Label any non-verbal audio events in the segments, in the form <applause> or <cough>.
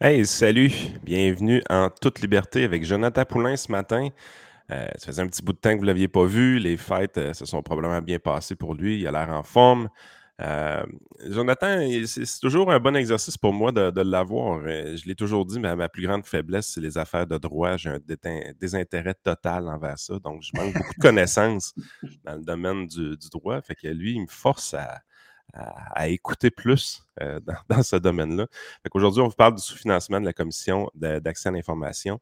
Hey, salut! Bienvenue en toute liberté avec Jonathan Poulain ce matin. Euh, ça faisait un petit bout de temps que vous ne l'aviez pas vu. Les fêtes euh, se sont probablement bien passées pour lui. Il a l'air en forme. Euh, Jonathan, c'est toujours un bon exercice pour moi de, l'avoir. Je l'ai toujours dit, mais ma plus grande faiblesse, c'est les affaires de droit. J'ai un désintérêt total envers ça. Donc, je manque beaucoup de connaissances dans le domaine du, du droit. Fait que lui, il me force à, à, écouter plus euh, dans, <laughs> ce domaine-là. Aujourd'hui, on vous parle du sous-financement de la commission d'accès à l'information.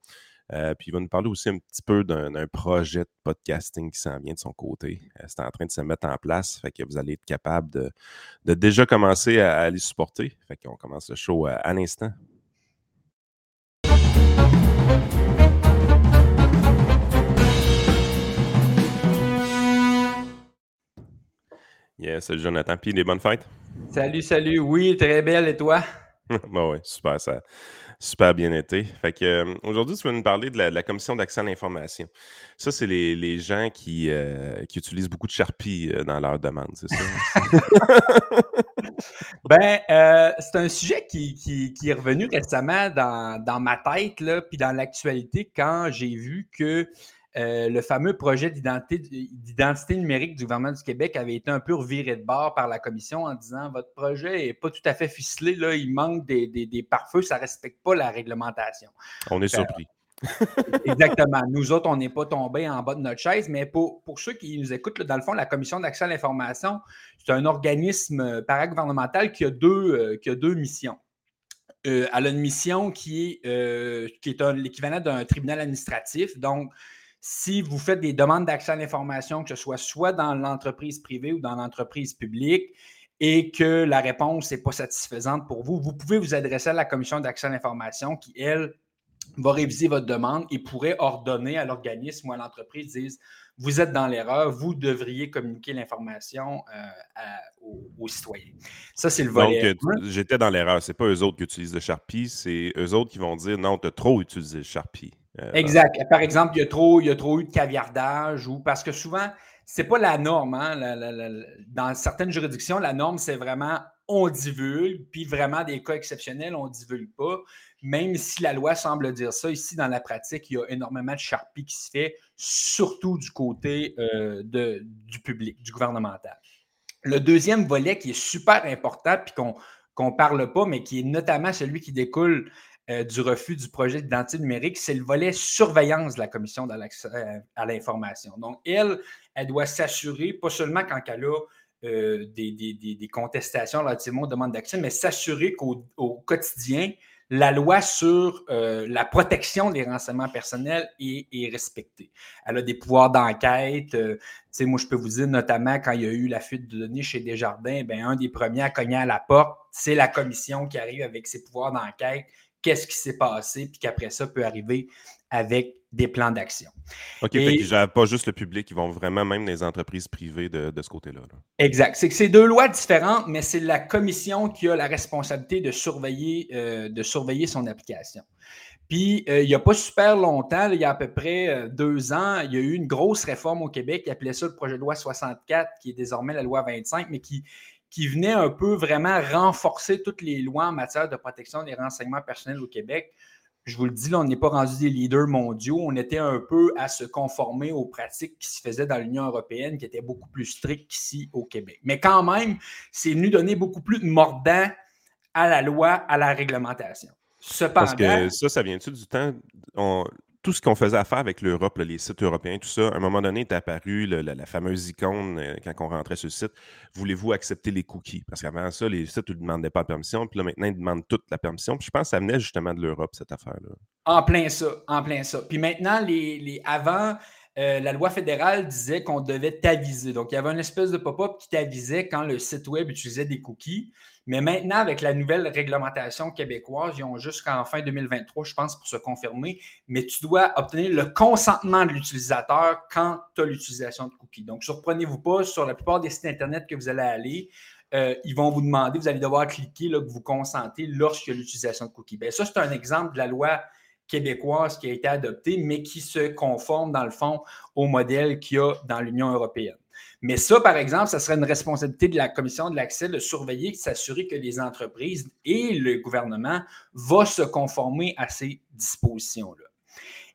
Euh, puis il va nous parler aussi un petit peu d'un projet de podcasting qui s'en vient de son côté. Euh, c'est en train de se mettre en place. Fait que vous allez être capable de, déjà commencer à, à, les supporter. Fait qu'on commence le show à l'instant. Yes, salut Jonathan. Puis des bonnes fêtes? Salut, salut. Oui, très belle. Et toi? <laughs> bon, oui, super, ça super bien été. Fait que euh, aujourd'hui, tu vas nous parler de la, commission d'accès à l'information. Ça, c'est les, gens qui, euh, qui, utilisent beaucoup de Sharpie euh, dans leur demande, c'est ça? <laughs> ben, c'est un sujet qui, qui, est revenu récemment dans, dans ma tête, là, puis dans l'actualité, quand j'ai vu que euh, le fameux projet d'identité numérique du gouvernement du Québec avait été un peu reviré de bord par la commission en disant votre projet n'est pas tout à fait ficelé, là, il manque des, des, pare-feux, ça ne respecte pas la réglementation. On est surpris. <laughs> Exactement. Nous autres, on n'est pas tombés en bas de notre chaise, mais pour, pour ceux qui nous écoutent, dans le fond, la Commission d'accès à l'information, c'est un organisme paragouvernemental qui a deux, euh, qui a deux missions. Euh, elle a une mission qui est, qui est l'équivalent d'un tribunal administratif. Donc, si vous faites des demandes d'accès à l'information, que ce soit soit dans l'entreprise privée ou dans l'entreprise publique, et que la réponse n'est pas satisfaisante pour vous, vous pouvez vous adresser à la commission d'accès à l'information qui, elle, va réviser votre demande et pourrait ordonner à l'organisme ou à l'entreprise, disent vous êtes dans l'erreur, vous devriez communiquer l'information euh, aux, citoyens. Ça, c'est le volet. Donc, j'étais dans l'erreur. Ce n'est pas eux autres qui utilisent le Sharpie, c'est eux autres qui vont dire non, tu as trop utilisé le Sharpie. Euh, exact. Par exemple, il y, a trop, il y a trop eu de caviardage ou parce que souvent, c'est pas la norme. Hein, dans certaines juridictions, la norme, c'est vraiment on divulgue, puis vraiment des cas exceptionnels, on ne divulgue pas. Même si la loi semble dire ça, ici, dans la pratique, il y a énormément de charpie qui se fait, surtout du côté euh, de, du public, du gouvernemental. Le deuxième volet qui est super important, puis qu'on ne parle pas, mais qui est notamment celui qui découle euh, du refus du projet d'identité numérique, c'est le volet surveillance de la commission euh, à l'information. Donc, elle, elle doit s'assurer, pas seulement quand elle a euh, des, des, des, contestations relativement aux demandes d'accès, mais s'assurer qu'au quotidien, la loi sur la protection des renseignements personnels est, respectée. Elle a des pouvoirs d'enquête. sais, moi, je peux vous dire, notamment quand il y a eu la fuite de données chez Desjardins, ben, un des premiers à cogner à la porte, c'est la commission qui arrive avec ses pouvoirs d'enquête qu'est-ce qui s'est passé, puis qu'après ça peut arriver avec des plans d'action. OK, et, fait pas juste le public, ils vont vraiment même les entreprises privées de, ce côté-là. Exact. C'est que c'est deux lois différentes, mais c'est la commission qui a la responsabilité de surveiller, euh, de surveiller son application. Puis, euh, il n'y a pas super longtemps, il y a à peu près euh, deux ans, il y a eu une grosse réforme au Québec qui appelait ça le projet de loi 64, qui est désormais la loi 25, mais qui qui venait un peu vraiment renforcer toutes les lois en matière de protection des renseignements personnels au Québec. Je vous le dis, là, on n'est pas rendu des leaders mondiaux. On était un peu à se conformer aux pratiques qui se faisaient dans l'Union européenne, qui étaient beaucoup plus strictes qu'ici au Québec. Mais quand même, c'est venu donner beaucoup plus de mordant à la loi, à la réglementation. Cependant, Parce que ça, ça vient-tu du temps tout ce qu'on faisait affaire avec l'Europe, les sites européens, tout ça, à un moment donné est apparu la, fameuse icône euh, quand on rentrait sur le site. Voulez-vous accepter les cookies? Parce qu'avant ça, les sites ne demandaient pas la permission. Puis là, maintenant, ils demandent toute la permission. Puis je pense que ça venait justement de l'Europe, cette affaire-là. En plein ça, en plein ça. Puis maintenant, les, les avant, euh, la loi fédérale disait qu'on devait t'aviser. Donc, il y avait une espèce de pop-up qui t'avisait quand le site web utilisait des cookies. Mais maintenant, avec la nouvelle réglementation québécoise, ils ont jusqu'en fin 2023, je pense, pour se confirmer, mais tu dois obtenir le consentement de l'utilisateur quand tu as l'utilisation de cookies. Donc, surprenez-vous pas, sur la plupart des sites Internet que vous allez aller, euh, ils vont vous demander, vous allez devoir cliquer là, que vous consentez lorsqu'il y a l'utilisation de cookies. Bien, ça, c'est un exemple de la loi québécoise qui a été adoptée, mais qui se conforme, dans le fond, au modèle qu'il y a dans l'Union européenne. Mais ça, par exemple, ça serait une responsabilité de la commission de l'accès de surveiller, de s'assurer que les entreprises et le gouvernement vont se conformer à ces dispositions-là.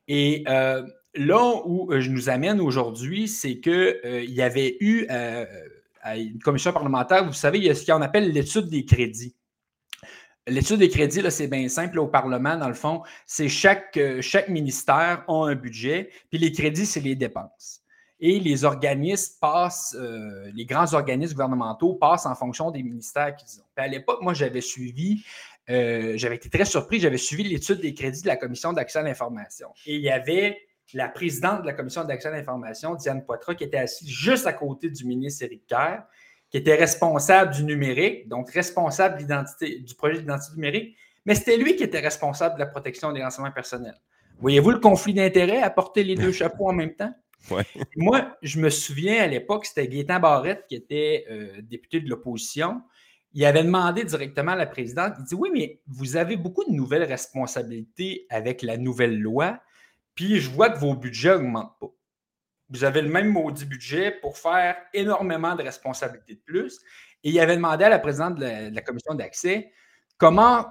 Et euh, là où euh, je nous amène aujourd'hui, c'est qu'il euh, y avait eu une commission parlementaire, vous savez, il y a ce qu'on appelle l'étude des crédits. L'étude des crédits, c'est bien simple au Parlement, dans le fond, c'est chaque, chaque ministère a un budget, puis les crédits, c'est les dépenses. Et les organismes passent, les grands organismes gouvernementaux passent en fonction des ministères qu'ils ont. à l'époque, moi, j'avais suivi euh, j'avais été très surpris. J'avais suivi l'étude des crédits de la Commission d'accès à l'information. Et il y avait la présidente de la Commission d'accès à l'information, Diane Poitras, qui était assise juste à côté du ministre Éric Kerr, qui était responsable du numérique, donc responsable du projet d'identité numérique, mais c'était lui qui était responsable de la protection des renseignements personnels. Voyez-vous le conflit d'intérêts à porter les deux <laughs> chapeaux en même temps? Moi, je me souviens à l'époque, c'était Gaétan Barrette qui était euh, député de l'opposition il avait demandé directement à la présidente, il dit oui, mais vous avez beaucoup de nouvelles responsabilités avec la nouvelle loi, puis je vois que vos budgets n'augmentent pas. Vous avez le même maudit budget pour faire énormément de responsabilités de plus. Et il avait demandé à la présidente de la, commission d'accès comment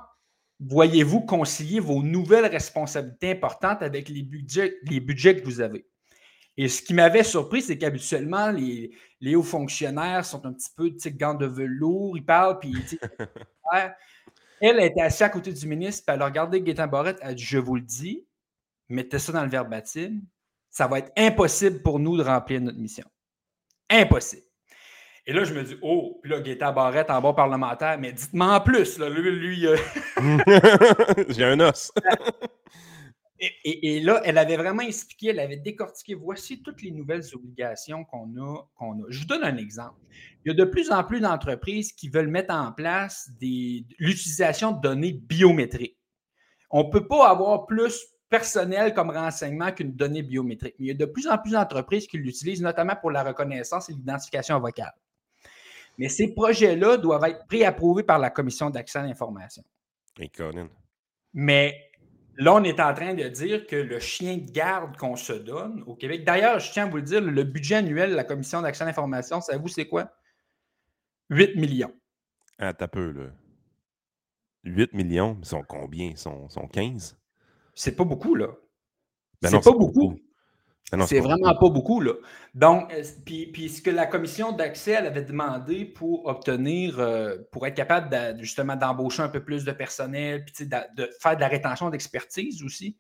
voyez-vous concilier vos nouvelles responsabilités importantes avec les budgets, les budgets que vous avez? Et ce qui m'avait surpris, c'est qu'habituellement, les, hauts fonctionnaires sont un petit peu, de gants de velours, ils parlent, puis <laughs> elle était assise à côté du ministre, puis elle a regardé Gaétan Barrette, elle a dit Je vous le dis, mettez ça dans le verbatim, ça va être impossible pour nous de remplir notre mission. Impossible. Et là, je me dis, oh, puis là, Gaétan Barrette en bas parlementaire, mais dites-moi en plus, là, lui, lui euh, <laughs> J'ai un os. <laughs> Et, là, elle avait vraiment expliqué, elle avait décortiqué, voici toutes les nouvelles obligations qu'on a, qu'on a. Je vous donne un exemple. Il y a de plus en plus d'entreprises qui veulent mettre en place l'utilisation de données biométriques. On ne peut pas avoir plus personnel comme renseignement qu'une donnée biométrique. Mais il y a de plus en plus d'entreprises qui l'utilisent, notamment pour la reconnaissance et l'identification vocale. Mais ces projets-là doivent être préapprouvés par la Commission d'accès à l'information. Mais Là, on est en train de dire que le chien de garde qu'on se donne au Québec, d'ailleurs, je tiens à vous le dire, le budget annuel de la Commission d'accès à l'information, savez-vous c'est quoi? 8 millions. Ah, t'as peu, là. 8 millions, ils sont combien? Ils sont, sont 15? C'est pas beaucoup, là. Ben c'est pas beaucoup. Ben c'est vraiment pas beaucoup, là. Donc, euh, puis, ce que la commission d'accès elle avait demandé pour obtenir, euh, pour être capable justement d'embaucher un peu plus de personnel, puis de, faire de la rétention d'expertise aussi,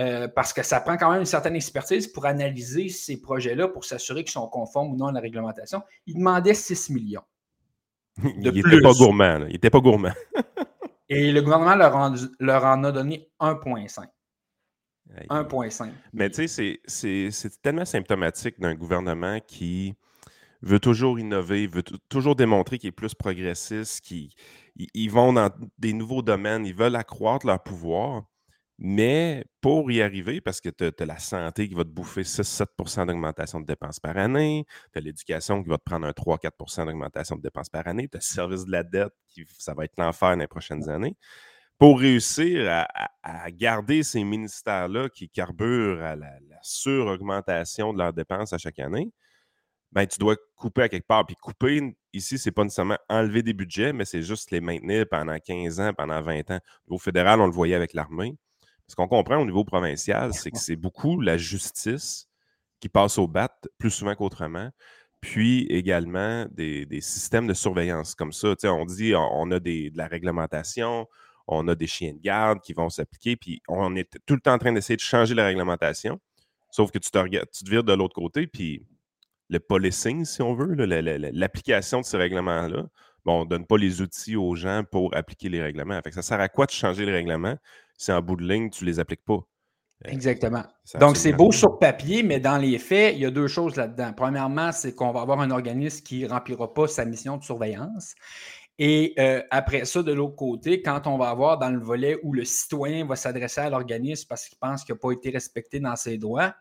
euh, parce que ça prend quand même une certaine expertise pour analyser ces projets-là, pour s'assurer qu'ils sont conformes ou non à la réglementation. Il demandait 6 millions. <laughs> il n'était pas gourmand. Il n'était pas <laughs> gourmand. Et le gouvernement leur leur en a donné 1,5. 1,5. Mais tu sais, c'est tellement symptomatique d'un gouvernement qui veut toujours innover, veut toujours démontrer qu'il est plus progressiste, qu'ils ils vont dans des nouveaux domaines, ils veulent accroître leur pouvoir. Mais pour y arriver, parce que tu as, la santé qui va te bouffer 6-7% d'augmentation de dépenses par année, tu as l'éducation qui va te prendre un 3-4% d'augmentation de dépenses par année, tu as le service de la dette qui ça va être l'enfer dans les prochaines années pour réussir à, garder ces ministères-là qui carburent à la, sur-augmentation de leurs dépenses à chaque année, ben, tu dois couper à quelque part. Puis couper, ici, ce n'est pas nécessairement enlever des budgets, mais c'est juste les maintenir pendant 15 ans, pendant 20 ans. Au fédéral, on le voyait avec l'armée. Ce qu'on comprend au niveau provincial, c'est que c'est beaucoup la justice qui passe au bat plus souvent qu'autrement, puis également des, systèmes de surveillance comme ça. on dit on, a de la réglementation, on a des chiens de garde qui vont s'appliquer, puis on est tout le temps en train d'essayer de changer la réglementation. Sauf que tu te, tu te vires de l'autre côté, puis le policing, si on veut, l'application de ces règlements-là, bon, on ne donne pas les outils aux gens pour appliquer les règlements. Ça sert à quoi de changer les règlements? Si en bout de ligne, tu ne les appliques pas? Euh, Exactement. Donc, c'est beau sur papier, mais dans les faits, il y a deux choses là-dedans. Premièrement, c'est qu'on va avoir un organisme qui ne remplira pas sa mission de surveillance. Et euh, après ça, de l'autre côté, quand on va avoir dans le volet où le citoyen va s'adresser à l'organisme parce qu'il pense qu'il n'a pas été respecté dans ses droits,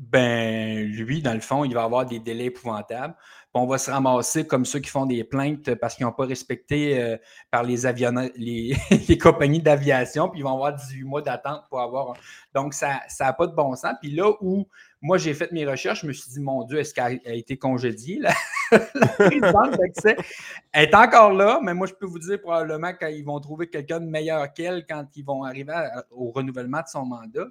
Ben, lui, dans le fond, il va avoir des délais épouvantables. on va se ramasser comme ceux qui font des plaintes parce qu'ils n'ont pas respecté euh, par les, <laughs> compagnies d'aviation, puis ils vont avoir 18 mois d'attente pour avoir. Donc, ça n'a pas de bon sens. Puis là où moi, j'ai fait mes recherches, je me suis dit, mon Dieu, est-ce qu'elle a été congédiée, la, <laughs> présidente d'accès? Est encore là, mais moi, je peux vous dire probablement qu'ils vont trouver quelqu'un de meilleur qu'elle quand ils vont arriver au renouvellement de son mandat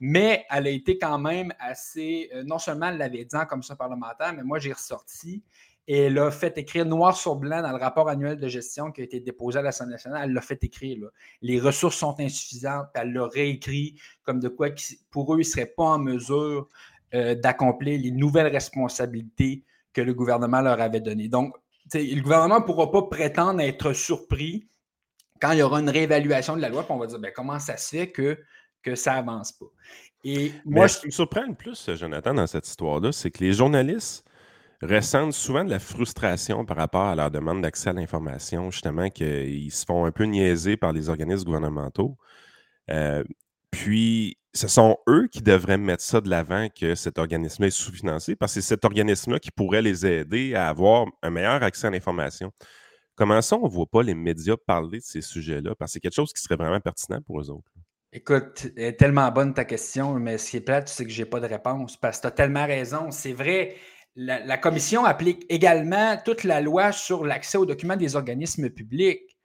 mais elle a été quand même assez. Euh, non seulement elle l'avait dit en commission parlementaire, mais moi j'ai ressorti et elle a fait écrire noir sur blanc dans le rapport annuel de gestion qui a été déposé à l'Assemblée nationale. Elle l'a fait écrire. Les ressources sont insuffisantes. Elle l'a réécrit comme de quoi pour eux, ils ne seraient pas en mesure euh, d'accomplir les nouvelles responsabilités que le gouvernement leur avait données. Donc, le gouvernement ne pourra pas prétendre être surpris quand il y aura une réévaluation de la loi, puis on va dire ben, comment ça se fait que que ça avance pas. Et moi, ce qui me surprend le plus, Jonathan, dans cette histoire-là, c'est que les journalistes ressentent souvent de la frustration par rapport à leur demande d'accès à l'information, justement, qu'ils se font un peu niaiser par les organismes gouvernementaux. Euh, puis, ce sont eux qui devraient mettre ça de l'avant que cet organisme est sous-financé, parce que c'est cet organisme-là qui pourrait les aider à avoir un meilleur accès à l'information. Comment ça, on ne voit pas les médias parler de ces sujets-là? Parce que c'est quelque chose qui serait vraiment pertinent pour eux autres. Écoute, est tellement bonne ta question, mais ce qui est plate, c'est que je n'ai pas de réponse parce que tu as tellement raison. C'est vrai, la, commission applique également toute la loi sur l'accès aux documents des organismes publics.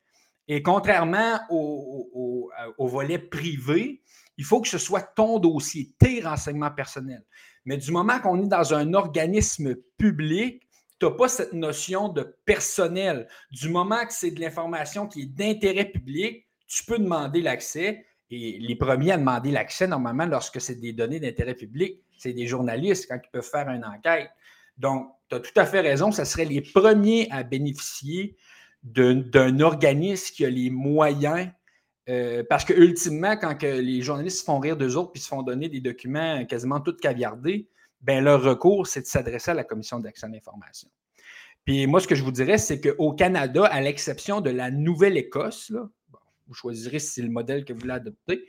Et contrairement au, au, volet privé, il faut que ce soit ton dossier, tes renseignements personnels. Mais du moment qu'on est dans un organisme public, tu n'as pas cette notion de personnel. Du moment que c'est de l'information qui est d'intérêt public, tu peux demander l'accès et les premiers à demander l'accès, normalement, lorsque c'est des données d'intérêt public, c'est des journalistes quand ils peuvent faire une enquête. Donc, tu as tout à fait raison, ce serait les premiers à bénéficier d'un organisme qui a les moyens. Euh, parce que ultimement, quand les journalistes se font rire d'eux autres puis se font donner des documents quasiment tout caviardés, ben leur recours, c'est de s'adresser à la Commission d'accès à l'information. Puis moi, ce que je vous dirais, c'est qu'au Canada, à l'exception de la Nouvelle-Écosse, vous choisirez si c'est le modèle que vous voulez adopter.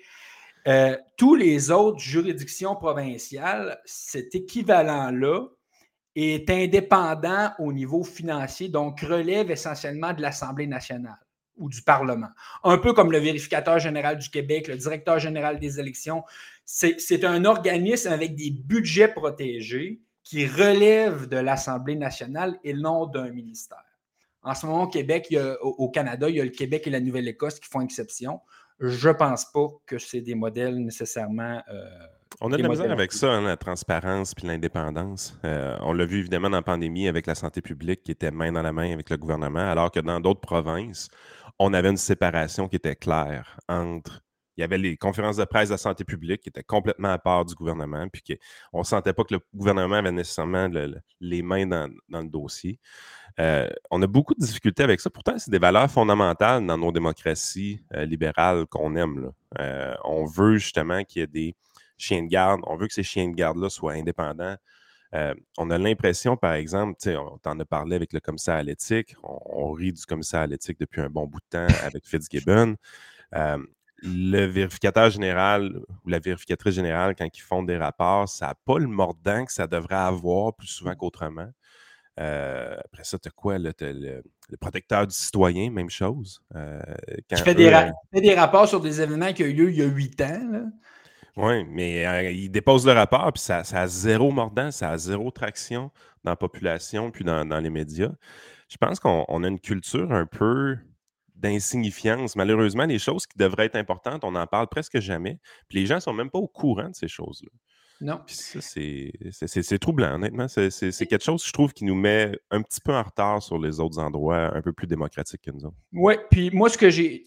Euh, tous les autres juridictions provinciales, cet équivalent-là est indépendant au niveau financier, donc relève essentiellement de l'Assemblée nationale ou du Parlement. Un peu comme le vérificateur général du Québec, le directeur général des élections. C'est un organisme avec des budgets protégés qui relève de l'Assemblée nationale et non d'un ministère. En ce moment, au Québec, au, Canada, il y a le Québec et la Nouvelle-Écosse qui font exception. Je ne pense pas que c'est des modèles nécessairement. Euh, on a de la misère avec ça, hein, la transparence puis l'indépendance. Euh, on l'a vu évidemment dans la pandémie avec la santé publique qui était main dans la main avec le gouvernement, alors que dans d'autres provinces, on avait une séparation qui était claire entre il y avait les conférences de presse de la santé publique qui étaient complètement à part du gouvernement, puis qu'on ne sentait pas que le gouvernement avait nécessairement les mains dans, le dossier. Euh, on a beaucoup de difficultés avec ça. Pourtant, c'est des valeurs fondamentales dans nos démocraties euh, libérales qu'on aime. Euh, on veut justement qu'il y ait des chiens de garde. On veut que ces chiens de garde-là soient indépendants. on a l'impression, par exemple, on t'en a parlé avec le commissaire à l'éthique. On, on, rit du commissaire à l'éthique depuis un bon bout de temps avec Fitzgibbon le vérificateur général ou la vérificatrice générale, quand ils font des rapports, ça n'a pas le mordant que ça devrait avoir plus souvent qu'autrement. Euh, après ça, tu as quoi? le, protecteur du citoyen, même chose. Euh, tu fais, des rapports sur des événements qui ont eu lieu il y a huit ans. Oui, mais euh, ils déposent le rapport, puis ça, a zéro mordant, ça a zéro traction dans la population, puis dans, dans les médias. Je pense qu'on a une culture un peu d'insignifiance. Malheureusement, les choses qui devraient être importantes, on n'en parle presque jamais. Puis les gens ne sont même pas au courant de ces choses-là. Non. Puis ça, c'est troublant, honnêtement. C'est quelque chose, je trouve, qui nous met un petit peu en retard sur les autres endroits un peu plus démocratiques que nous autres. Oui, puis moi, ce que j'ai.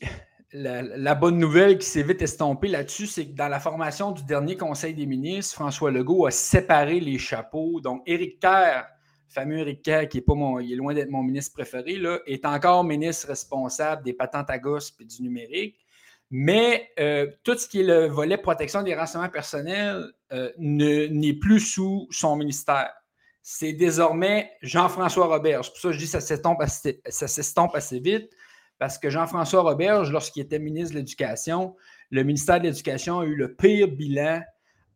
La, bonne nouvelle qui s'est vite estompée là-dessus, c'est que dans la formation du dernier Conseil des ministres, François Legault a séparé les chapeaux. Donc, Éric Kerr fameux Eric Kerr, qui est, pas mon, il est loin d'être mon ministre préféré, là, est encore ministre responsable des patentes à gosses et du numérique. Mais euh, tout ce qui est le volet protection des renseignements personnels euh, n'est plus sous son ministère. C'est désormais Jean-François Roberge. Pour ça, je dis que ça s'estompe assez, vite, parce que Jean-François Roberge, lorsqu'il était ministre de l'Éducation, le ministère de l'Éducation a eu le pire bilan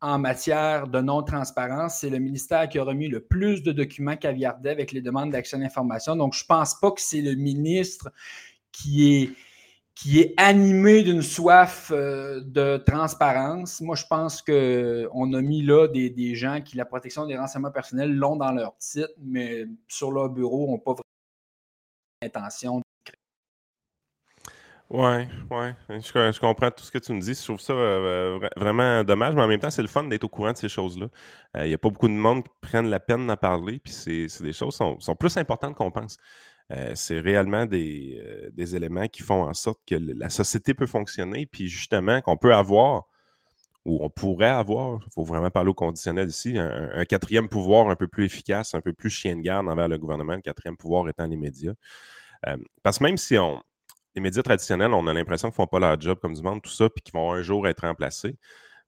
en matière de non-transparence. C'est le ministère qui a remis le plus de documents caviardés avec les demandes d'accès à l'information. Donc, je ne pense pas que c'est le ministre qui est, qui est animé d'une soif euh, de transparence. Moi, je pense qu'on a mis là des, gens qui, la protection des renseignements personnels, l'ont dans leur titre, mais sur leur bureau, n'ont pas vraiment l'intention oui, oui. Je, comprends tout ce que tu me dis. Je trouve ça euh, vraiment dommage, mais en même temps, c'est le fun d'être au courant de ces choses-là. Euh, il n'y a pas beaucoup de monde qui prennent la peine d'en parler, puis c'est des choses qui sont, plus importantes qu'on pense. Euh, c'est réellement des, éléments qui font en sorte que la société peut fonctionner, puis justement qu'on peut avoir, ou on pourrait avoir, il faut vraiment parler au conditionnel ici, un, quatrième pouvoir un peu plus efficace, un peu plus chien de garde envers le gouvernement, le quatrième pouvoir étant les médias. parce que même si on, les médias traditionnels, on a l'impression qu'ils ne font pas leur job comme du monde, tout ça, puis qu'ils vont un jour être remplacés.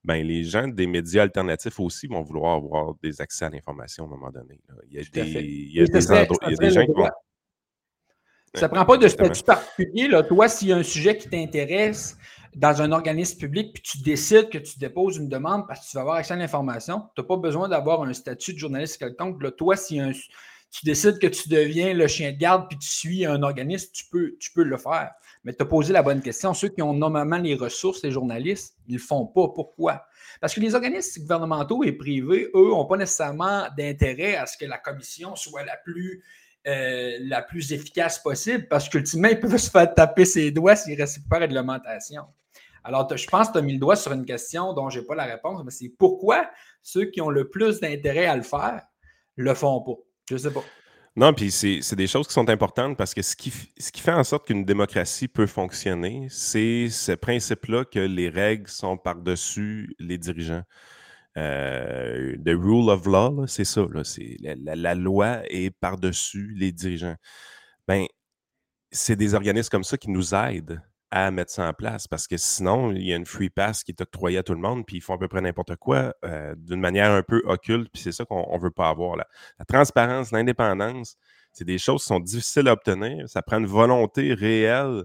Ben, les gens des médias alternatifs aussi vont vouloir avoir des accès à l'information à un moment donné. Il y a des, il y a des, il y a des gens qui vont. Ça ne prend pas de statut particulier. Là. Toi, s'il y a un sujet qui t'intéresse dans un organisme public, puis tu décides que tu déposes une demande parce que tu vas avoir accès à l'information, tu n'as pas besoin d'avoir un statut de journaliste quelconque. Là, toi, un, tu décides que tu deviens le chien de garde puis tu suis un organisme, tu peux, tu peux le faire. Mais tu as posé la bonne question. Ceux qui ont normalement les ressources, les journalistes, ils ne le font pas. Pourquoi? Parce que les organismes gouvernementaux et privés, eux, n'ont pas nécessairement d'intérêt à ce que la commission soit la plus, euh, la plus efficace possible parce qu'ultimement, ils peuvent se faire taper ses doigts s'ils récupèrent de l'augmentation. Alors, je pense que tu as mis le doigt sur une question dont je n'ai pas la réponse, mais c'est pourquoi ceux qui ont le plus d'intérêt à le faire ne le font pas? Je sais pas. Non, puis c'est des choses qui sont importantes parce que ce qui fait en sorte qu'une démocratie peut fonctionner, c'est ce principe-là que les règles sont par-dessus les dirigeants. Euh, the rule of law, c'est ça. Là, la, loi est par-dessus les dirigeants. Ben, c'est des organismes comme ça qui nous aident à mettre ça en place parce que sinon, il y a une free pass qui est octroyée à tout le monde, puis ils font à peu près n'importe quoi euh, d'une manière un peu occulte, puis c'est ça qu'on ne veut pas avoir. La transparence, l'indépendance, c'est des choses qui sont difficiles à obtenir. Ça prend une volonté réelle,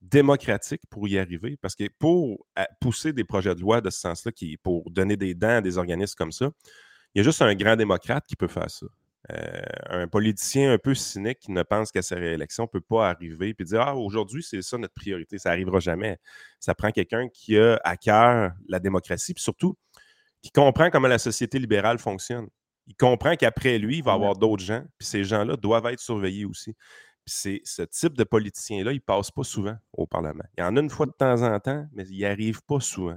démocratique pour y arriver, parce que pour pousser des projets de loi de ce sens-là, pour donner des dents à des organismes comme ça, il y a juste un grand démocrate qui peut faire ça. Euh, un politicien un peu cynique qui ne pense qu'à sa réélection ne peut pas arriver et dire Ah, aujourd'hui, c'est ça notre priorité. Ça n'arrivera jamais. Ça prend quelqu'un qui a à cœur la démocratie, puis surtout qui comprend comment la société libérale fonctionne. Il comprend qu'après lui, il va y avoir d'autres gens, puis ces gens-là doivent être surveillés aussi. C'est ce type de politicien-là, il ne passe pas souvent au Parlement. Il y en a une fois de temps en temps, mais il n'y arrive pas souvent.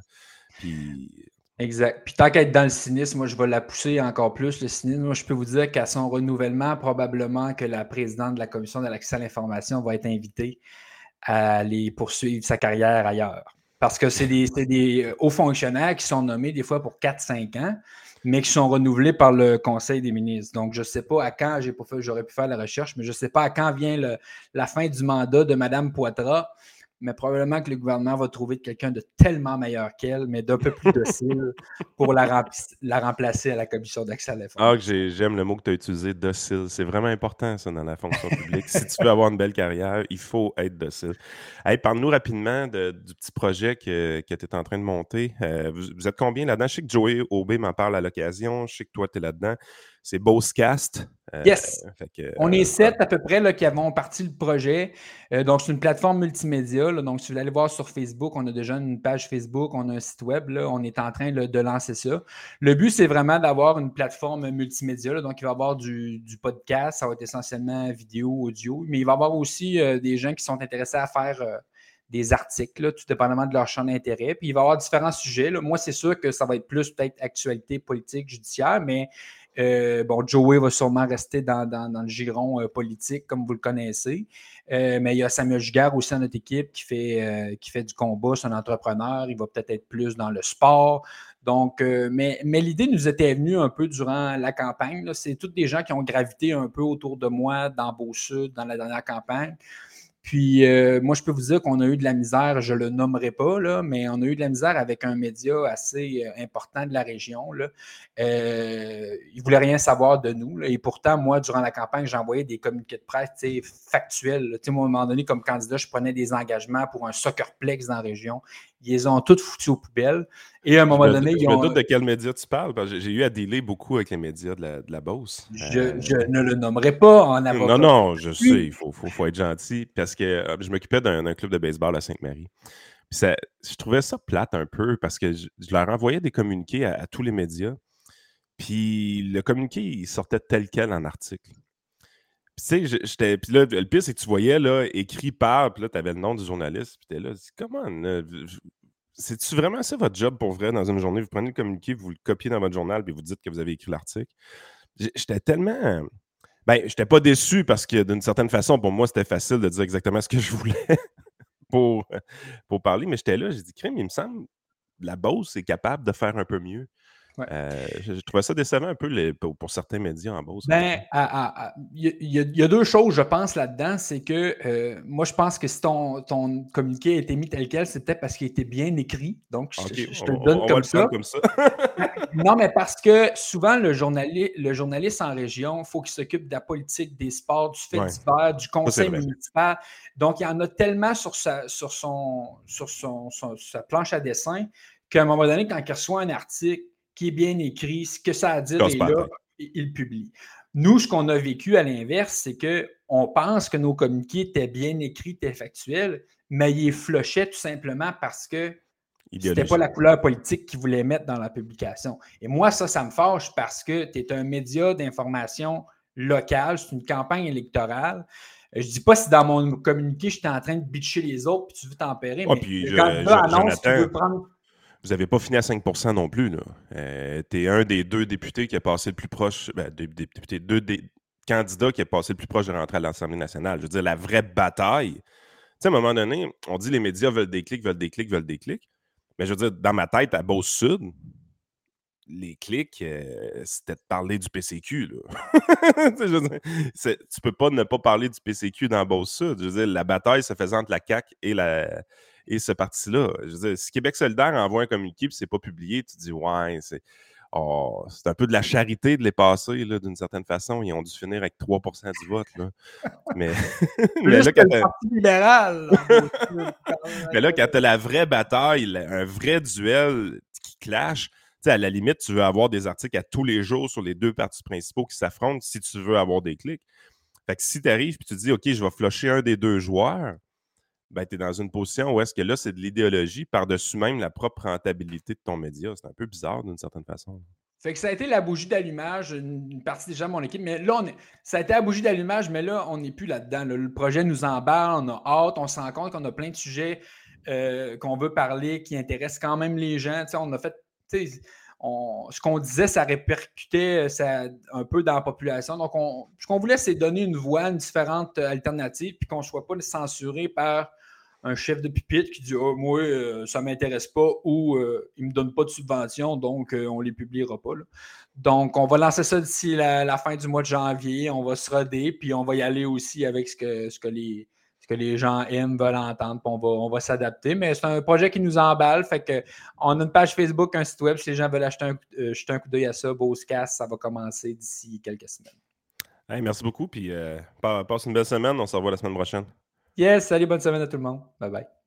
Exact. Puis tant qu'être dans le cynisme, moi, je vais la pousser encore plus, le cynisme. Moi, je peux vous dire qu'à son renouvellement, probablement que la présidente de la Commission de l'accès à l'information va être invitée à aller poursuivre sa carrière ailleurs. Parce que c'est des, des, euh, hauts fonctionnaires qui sont nommés des fois pour 4-5 ans, mais qui sont renouvelés par le Conseil des ministres. Donc, je ne sais pas à quand, j'aurais pu faire la recherche, mais je ne sais pas à quand vient la fin du mandat de Mme Poitras mais probablement que le gouvernement va trouver quelqu'un de tellement meilleur qu'elle, mais d'un peu plus docile <laughs> pour la, la, remplacer à la commission d'accès à l'information. Ah, j'aime le mot que tu as utilisé, docile. C'est vraiment important, ça, dans la fonction publique. si tu veux avoir une belle carrière, il faut être docile. Hey, Parle-nous rapidement du petit projet que, que tu es en train de monter. Euh, vous, êtes combien là-dedans? Je sais que Joey Aubé m'en parle à l'occasion. Je sais que toi, tu es là-dedans. C'est Bosscast. Euh, yes. on est euh, sept à peu près là, qui avons parti le projet. Euh, donc, c'est une plateforme multimédia. donc, si vous allez voir sur Facebook, on a déjà une page Facebook, on a un site web. Là, on est en train de lancer ça. Le but, c'est vraiment d'avoir une plateforme multimédia. donc, il va y avoir du, podcast. Ça va être essentiellement vidéo, audio. Mais il va y avoir aussi des gens qui sont intéressés à faire des articles, tout dépendamment de leur champ d'intérêt. Puis il va y avoir différents sujets. Moi, c'est sûr que ça va être plus peut-être actualité politique, judiciaire, mais euh, bon, Joey va sûrement rester dans, le giron euh, politique, comme vous le connaissez. Euh, mais il y a Samuel Giguère aussi dans notre équipe qui fait, qui fait du combat, c'est un entrepreneur. Il va peut-être être plus dans le sport. Donc, mais, mais l'idée nous était venue un peu durant la campagne. C'est toutes des gens qui ont gravité un peu autour de moi dans Beau-Sud, dans la dernière campagne. Puis, euh, moi, je peux vous dire qu'on a eu de la misère, je ne le nommerai pas, là, mais on a eu de la misère avec un média assez euh, important de la région. Là. Euh, il ne voulait rien savoir de nous. et pourtant, moi, durant la campagne, j'envoyais des communiqués de presse factuels. À un moment donné, comme candidat, je prenais des engagements pour un soccerplex dans la région. Ils les ont toutes foutues aux poubelles. Et à un moment donné, ils ont. Je me doute de quel média tu parles, parce que j'ai eu à dealer beaucoup avec les médias de la, de la Beauce. Je, euh, je, ne le nommerai pas en avocat. Non, non, je sais, il faut, faut, faut, être gentil, parce que euh, je m'occupais d'un club de baseball à Sainte-Marie. je trouvais ça plate un peu, parce que je, leur envoyais des communiqués à, tous les médias, puis le communiqué, il sortait tel quel en article. Puis, j'étais. Puis là, le pire, c'est que tu voyais, là, écrit par, puis là, tu avais le nom du journaliste, puis t'es là, comment, c'est-tu vraiment ça votre job pour vrai dans une journée? Vous prenez le communiqué, vous le copiez dans votre journal, puis vous dites que vous avez écrit l'article. J'étais tellement. Ben, j'étais pas déçu parce que d'une certaine façon, pour moi, c'était facile de dire exactement ce que je voulais <laughs> pour, pour parler, mais j'étais là, j'ai dit, crème, il me semble, la Beauce est capable de faire un peu mieux. Euh, je, trouvais ça décevant un peu pour, certains médias en Beauce. Ben, il y, a deux choses, je pense, là-dedans. C'est que euh, moi, je pense que si ton, ton communiqué a été mis tel quel, c'était parce qu'il était bien écrit. Donc, je, te le donne comme, ça. comme, <laughs> ça. non, mais parce que souvent, le, journaliste, le journaliste en région, il faut qu'il s'occupe de la politique, des sports, du fait divers, du conseil municipal. Donc, il y en a tellement sur sa, sur son, sur son, sa planche à dessin qu'à un moment donné, quand il reçoit un article, qui est bien écrit, ce que ça a à dire, et là, il publie. Nous, ce qu'on a vécu à l'inverse, c'est qu'on pense que nos communiqués étaient bien écrits, étaient factuels, mais ils flushaient tout simplement parce que ce n'était pas la couleur politique qu'ils voulaient mettre dans la publication. Et moi, ça, ça me fâche parce que tu es un média d'information locale, c'est une campagne électorale. Je ne dis pas si dans mon communiqué, j'étais en train de bitcher les autres puis tu veux tempérer, mais quand tu annonce tu veux prendre vous n'avez pas fini à 5% non plus. Euh, tu es un des deux députés qui a passé le plus proche, ben, des, députés, deux des candidats qui a passé le plus proche de rentrer à l'Assemblée nationale. Je veux dire, la vraie bataille. Tu sais, à un moment donné, on dit les médias veulent des clics, veulent des clics, veulent des clics. Mais je veux dire, dans ma tête, à Beauce-Sud, les clics, euh, c'était de parler du PCQ. Là. <laughs> tu ne peux pas ne pas parler du PCQ dans Beauce-Sud. Je veux dire, la bataille se faisant entre la CAQ et la, et ce parti-là. Je veux dire, si Québec solidaire envoie un communiqué et c'est pas publié, tu dis ouais, c'est. Oh, c'est un peu de la charité de les passer, d'une certaine façon. Ils ont dû finir avec 3% du vote. Là. Mais, <laughs> mais là, quand libéral. mais là, quand tu as la vraie bataille, un vrai duel qui clash, à la limite, tu veux avoir des articles à tous les jours sur les deux partis principaux qui s'affrontent si tu veux avoir des clics. Fait que si tu arrives et tu dis, OK, je vais flusher un des deux joueurs, ben, tu es dans une position où est-ce que là, c'est de l'idéologie par-dessus même la propre rentabilité de ton média. C'est un peu bizarre d'une certaine façon. Fait que ça a été la bougie d'allumage, une, partie déjà de mon équipe. Mais là, on ça a été la bougie d'allumage, mais là, on n'est plus là-dedans. Le projet nous emballe, on a hâte, on se rend compte qu'on a plein de sujets euh, qu'on veut parler qui intéressent quand même les gens. on a fait. ce qu'on disait, ça répercutait ça, un peu dans la population. Donc, ce qu'on voulait, c'est donner une voix, une différente alternative, puis qu'on ne soit pas censuré par un chef de pupitre qui dit oh, Moi, euh, ça ne m'intéresse pas ou euh, il ne me donne pas de subvention, donc euh, on ne les publiera pas. Donc, on va lancer ça d'ici la, fin du mois de janvier. On va se roder, puis on va y aller aussi avec ce que, ce que, les, ce que les gens aiment, veulent entendre, puis on va, on va s'adapter. Mais c'est un projet qui nous emballe. Fait que on a une page Facebook, un site web. Si les gens veulent acheter un, jeter un coup d'œil à ça, Beauce-Casse, ça va commencer d'ici quelques semaines. merci beaucoup, puis passe une belle semaine. On se revoit la semaine prochaine. Yes, salut, bonne semaine à tout le monde. Bye bye.